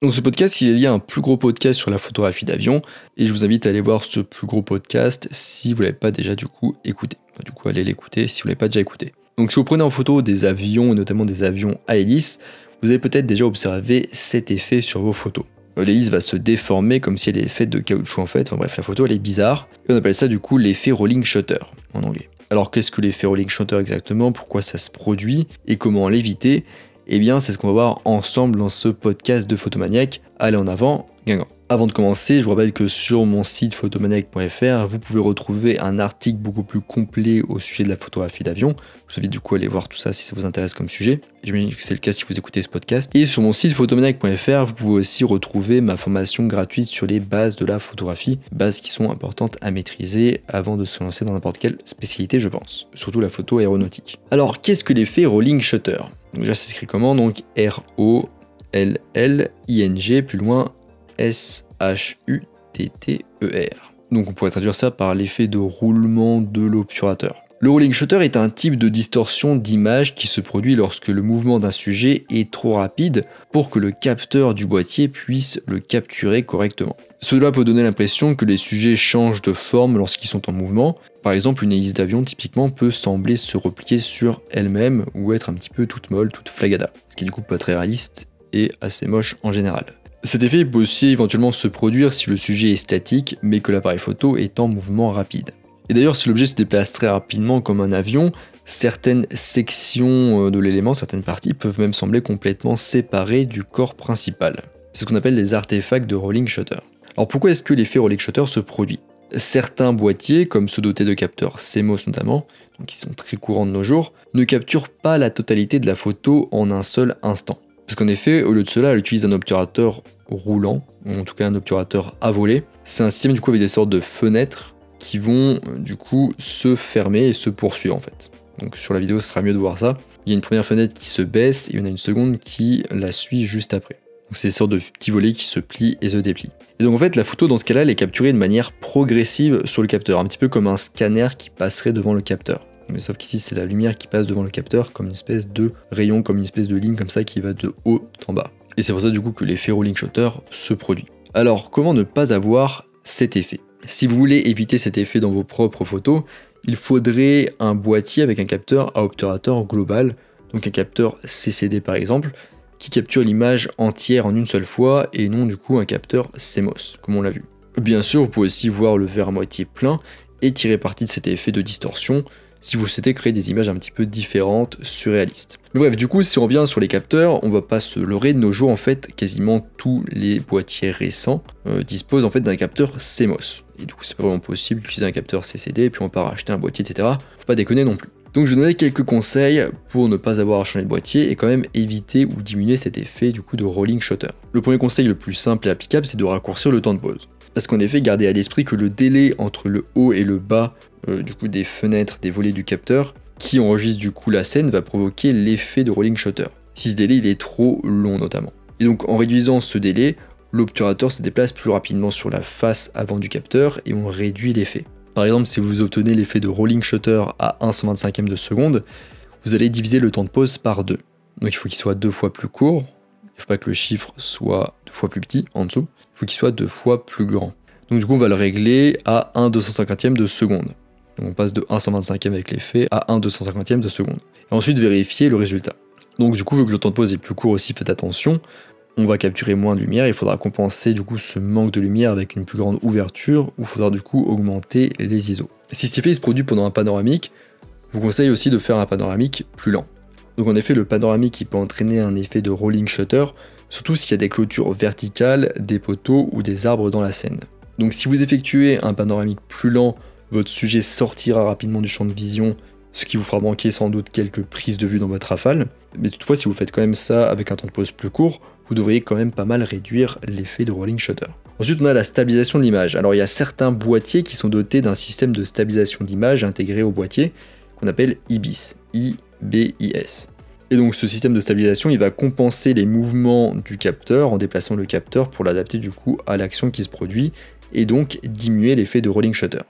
Donc ce podcast, il lié à un plus gros podcast sur la photographie d'avion, et je vous invite à aller voir ce plus gros podcast si vous l'avez pas déjà du coup écouté. du coup, allez l'écouter si vous l'avez pas déjà écouté. Donc si vous prenez en photo des avions, notamment des avions à hélice, vous avez peut-être déjà observé cet effet sur vos photos. Euh, l'hélice va se déformer comme si elle était faite de caoutchouc en fait. Enfin bref, la photo elle est bizarre. Et on appelle ça du coup l'effet rolling shutter en anglais. Alors qu'est-ce que l'effet rolling shutter exactement? Pourquoi ça se produit? Et comment l'éviter? Eh bien c'est ce qu'on va voir ensemble dans ce podcast de Photomaniac. Allez en avant, Guingamp. Avant de commencer, je vous rappelle que sur mon site photomaniac.fr, vous pouvez retrouver un article beaucoup plus complet au sujet de la photographie d'avion. Je vous invite du coup à aller voir tout ça si ça vous intéresse comme sujet. J'imagine que c'est le cas si vous écoutez ce podcast. Et sur mon site photomaniac.fr, vous pouvez aussi retrouver ma formation gratuite sur les bases de la photographie, bases qui sont importantes à maîtriser avant de se lancer dans n'importe quelle spécialité, je pense. Surtout la photo aéronautique. Alors, qu'est-ce que l'effet rolling shutter? Donc déjà, c'est écrit comment? Donc R-O-L-L-I-N-G, plus loin S-H-U-T-T-E-R. Donc on pourrait traduire ça par l'effet de roulement de l'obturateur. Le rolling shutter est un type de distorsion d'image qui se produit lorsque le mouvement d'un sujet est trop rapide pour que le capteur du boîtier puisse le capturer correctement. Cela peut donner l'impression que les sujets changent de forme lorsqu'ils sont en mouvement. Par exemple, une hélice d'avion typiquement peut sembler se replier sur elle-même ou être un petit peu toute molle, toute flagada, ce qui du coup pas très réaliste et assez moche en général. Cet effet peut aussi éventuellement se produire si le sujet est statique, mais que l'appareil photo est en mouvement rapide. Et d'ailleurs, si l'objet se déplace très rapidement comme un avion, certaines sections euh, de l'élément, certaines parties peuvent même sembler complètement séparées du corps principal. C'est ce qu'on appelle les artefacts de rolling shutter. Alors pourquoi est-ce que l'effet rolling shutter se produit? Certains boîtiers, comme ceux dotés de capteurs CMOS notamment, qui sont très courants de nos jours, ne capturent pas la totalité de la photo en un seul instant. Parce qu'en effet, au lieu de cela, elle utilise un obturateur roulant, ou en tout cas un obturateur à voler. C'est un système du coup avec des sortes de fenêtres qui vont euh, du coup se fermer et se poursuivre en fait. Donc sur la vidéo, ce sera mieux de voir ça. Il y a une première fenêtre qui se baisse et en a une seconde qui la suit juste après. Donc c'est des sortes de petits volets qui se plient et se déplient. Et donc en fait, la photo dans ce cas-là, elle est capturée de manière progressive sur le capteur, un petit peu comme un scanner qui passerait devant le capteur. Mais sauf qu'ici, c'est la lumière qui passe devant le capteur comme une espèce de rayon, comme une espèce de ligne comme ça qui va de haut en bas. Et c'est pour ça du coup que l'effet rolling shutter se produit. Alors, comment ne pas avoir cet effet? Si vous voulez éviter cet effet dans vos propres photos, il faudrait un boîtier avec un capteur à obturateur global, donc un capteur CCD par exemple, qui capture l'image entière en une seule fois et non du coup un capteur CMOS, comme on l'a vu. Bien sûr, vous pouvez aussi voir le verre à moitié plein et tirer parti de cet effet de distorsion si vous souhaitez créer des images un petit peu différentes, surréalistes. Mais bref, du coup, si on revient sur les capteurs, on va pas se leurrer de nos jours, en fait, quasiment tous les boîtiers récents euh, disposent d'un capteur CMOS. Et du coup, c'est pas vraiment possible d'utiliser un capteur CCD, puis on part acheter un boîtier, etc. Faut pas déconner non plus. Donc je vais donner quelques conseils pour ne pas avoir à changer de boîtier et quand même éviter ou diminuer cet effet du coup de rolling shutter. Le premier conseil le plus simple et applicable, c'est de raccourcir le temps de pause. Parce qu'en effet, gardez à l'esprit que le délai entre le haut et le bas euh, du coup des fenêtres, des volets du capteur, qui enregistre du coup la scène, va provoquer l'effet de rolling shutter. Si ce délai il est trop long notamment. Et donc en réduisant ce délai, l'obturateur se déplace plus rapidement sur la face avant du capteur et on réduit l'effet. Par exemple, si vous obtenez l'effet de rolling shutter à 1 125e de seconde, vous allez diviser le temps de pause par 2. Donc il faut qu'il soit deux fois plus court, il ne faut pas que le chiffre soit deux fois plus petit en dessous, il faut qu'il soit deux fois plus grand. Donc du coup on va le régler à 1 250e de seconde. On passe de 1 125e avec l'effet à 1 250e de seconde. Et ensuite vérifier le résultat. Donc du coup, vu que le temps de pause est plus court aussi, faites attention. On va capturer moins de lumière, il faudra compenser du coup ce manque de lumière avec une plus grande ouverture, ou il faudra du coup augmenter les ISO. Si cet effet se produit pendant un panoramique, je vous conseille aussi de faire un panoramique plus lent. Donc en effet, le panoramique peut entraîner un effet de rolling shutter, surtout s'il y a des clôtures verticales, des poteaux ou des arbres dans la scène. Donc si vous effectuez un panoramique plus lent votre sujet sortira rapidement du champ de vision, ce qui vous fera manquer sans doute quelques prises de vue dans votre rafale. Mais toutefois, si vous faites quand même ça avec un temps de pause plus court, vous devriez quand même pas mal réduire l'effet de rolling shutter. Ensuite, on a la stabilisation de l'image. Alors, il y a certains boîtiers qui sont dotés d'un système de stabilisation d'image intégré au boîtier qu'on appelle IBIS. I-B-I-S. Et donc, ce système de stabilisation, il va compenser les mouvements du capteur en déplaçant le capteur pour l'adapter du coup à l'action qui se produit et donc diminuer l'effet de rolling shutter.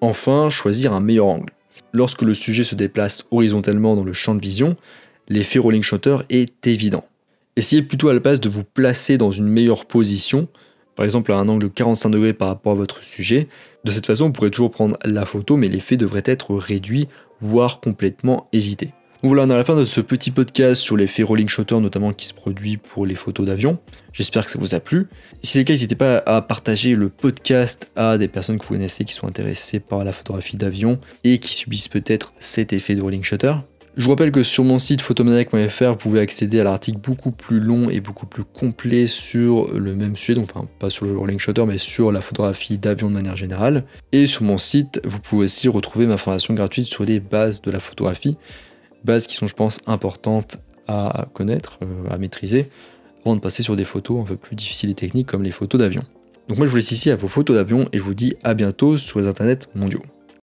Enfin, choisir un meilleur angle. Lorsque le sujet se déplace horizontalement dans le champ de vision, l'effet rolling shutter est évident. Essayez plutôt à la place de vous placer dans une meilleure position, par exemple à un angle de 45 degrés par rapport à votre sujet. De cette façon, vous pourrez toujours prendre la photo, mais l'effet devrait être réduit, voire complètement évité. Voilà, on est à la fin de ce petit podcast sur l'effet rolling shutter, notamment qui se produit pour les photos d'avion. J'espère que ça vous a plu. Si c'est le cas, n'hésitez pas à partager le podcast à des personnes que vous connaissez qui sont intéressées par la photographie d'avion et qui subissent peut-être cet effet de rolling shutter. Je vous rappelle que sur mon site photomaniac.fr, vous pouvez accéder à l'article beaucoup plus long et beaucoup plus complet sur le même sujet, donc enfin pas sur le rolling shutter, mais sur la photographie d'avion de manière générale. Et sur mon site, vous pouvez aussi retrouver ma formation gratuite sur les bases de la photographie, bases qui sont, je pense, importantes à connaître, euh, à maîtriser, avant de passer sur des photos un peu plus difficiles et techniques comme les photos d'avion. Donc moi je vous laisse ici à vos photos d'avion et je vous dis à bientôt sur les internets mondiaux.